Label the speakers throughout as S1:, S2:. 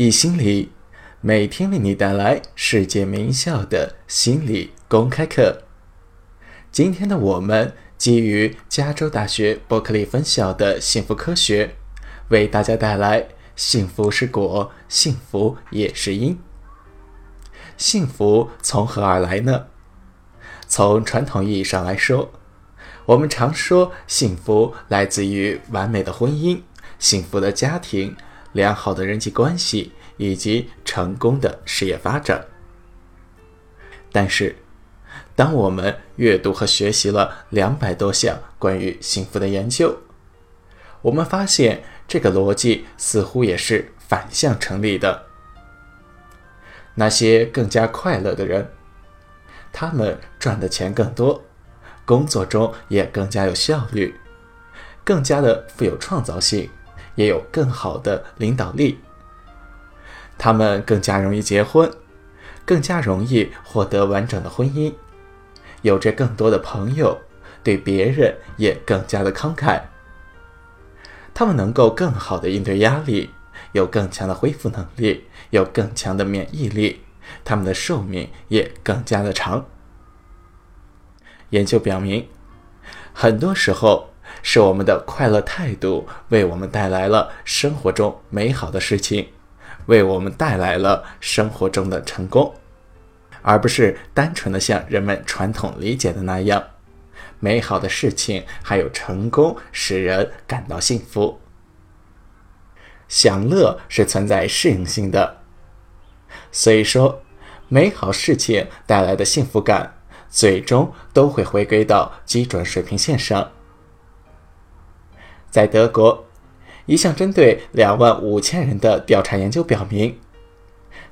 S1: 易心理每天为你带来世界名校的心理公开课。今天的我们基于加州大学伯克利分校的幸福科学，为大家带来“幸福是果，幸福也是因”。幸福从何而来呢？从传统意义上来说，我们常说幸福来自于完美的婚姻、幸福的家庭、良好的人际关系以及成功的事业发展。但是，当我们阅读和学习了两百多项关于幸福的研究，我们发现这个逻辑似乎也是反向成立的。那些更加快乐的人，他们赚的钱更多，工作中也更加有效率，更加的富有创造性，也有更好的领导力。他们更加容易结婚，更加容易获得完整的婚姻，有着更多的朋友，对别人也更加的慷慨。他们能够更好的应对压力。有更强的恢复能力，有更强的免疫力，他们的寿命也更加的长。研究表明，很多时候是我们的快乐态度为我们带来了生活中美好的事情，为我们带来了生活中的成功，而不是单纯的像人们传统理解的那样，美好的事情还有成功使人感到幸福。享乐是存在适应性的，所以说，美好事情带来的幸福感，最终都会回归到基准水平线上。在德国，一项针对两万五千人的调查研究表明，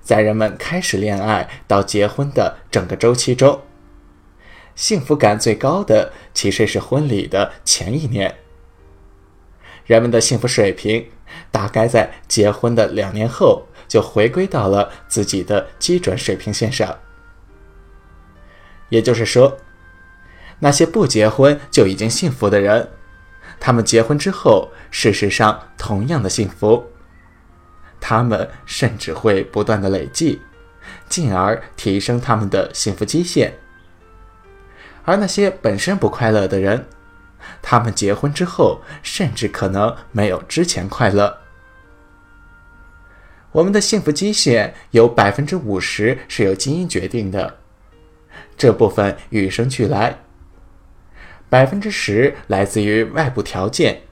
S1: 在人们开始恋爱到结婚的整个周期中，幸福感最高的其实是婚礼的前一年。人们的幸福水平。大概在结婚的两年后，就回归到了自己的基准水平线上。也就是说，那些不结婚就已经幸福的人，他们结婚之后，事实上同样的幸福。他们甚至会不断的累计，进而提升他们的幸福基线。而那些本身不快乐的人，他们结婚之后，甚至可能没有之前快乐。我们的幸福基线有百分之五十是由基因决定的，这部分与生俱来；百分之十来自于外部条件，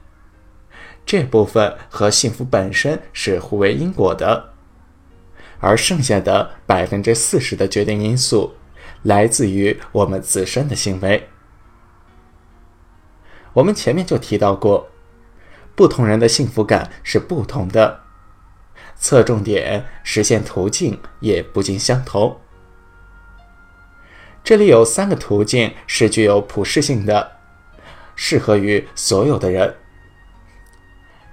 S1: 这部分和幸福本身是互为因果的；而剩下的百分之四十的决定因素，来自于我们自身的行为。我们前面就提到过，不同人的幸福感是不同的，侧重点、实现途径也不尽相同。这里有三个途径是具有普适性的，适合于所有的人。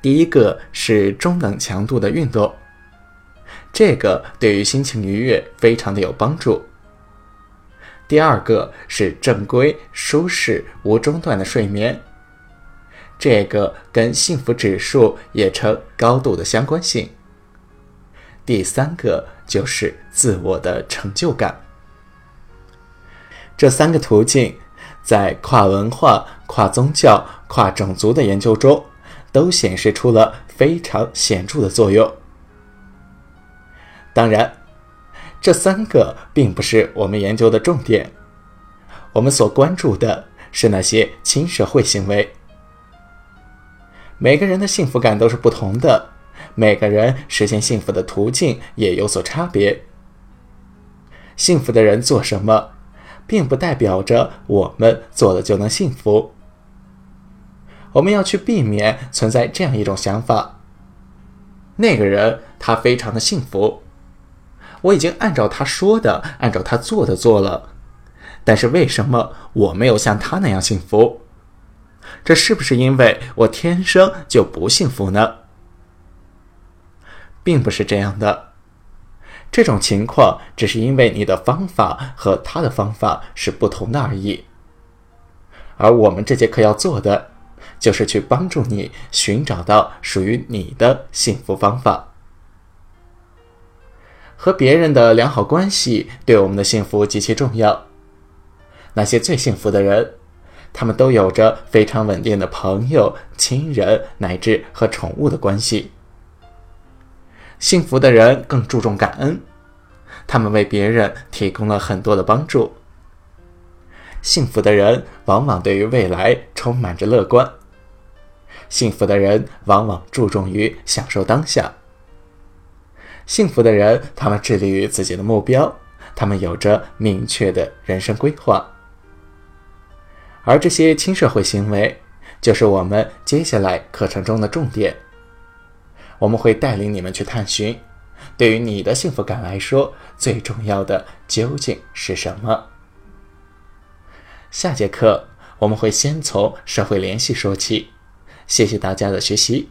S1: 第一个是中等强度的运动，这个对于心情愉悦非常的有帮助。第二个是正规、舒适、无中断的睡眠。这个跟幸福指数也呈高度的相关性。第三个就是自我的成就感。这三个途径在跨文化、跨宗教、跨种族的研究中都显示出了非常显著的作用。当然，这三个并不是我们研究的重点，我们所关注的是那些亲社会行为。每个人的幸福感都是不同的，每个人实现幸福的途径也有所差别。幸福的人做什么，并不代表着我们做了就能幸福。我们要去避免存在这样一种想法：那个人他非常的幸福，我已经按照他说的、按照他做的做了，但是为什么我没有像他那样幸福？这是不是因为我天生就不幸福呢？并不是这样的，这种情况只是因为你的方法和他的方法是不同的而已。而我们这节课要做的，就是去帮助你寻找到属于你的幸福方法。和别人的良好关系对我们的幸福极其重要。那些最幸福的人，他们都有着非常稳定的朋友、亲人乃至和宠物的关系。幸福的人更注重感恩，他们为别人提供了很多的帮助。幸福的人往往对于未来充满着乐观。幸福的人往往注重于享受当下。幸福的人，他们致力于自己的目标，他们有着明确的人生规划。而这些亲社会行为，就是我们接下来课程中的重点。我们会带领你们去探寻，对于你的幸福感来说，最重要的究竟是什么？下节课我们会先从社会联系说起。谢谢大家的学习。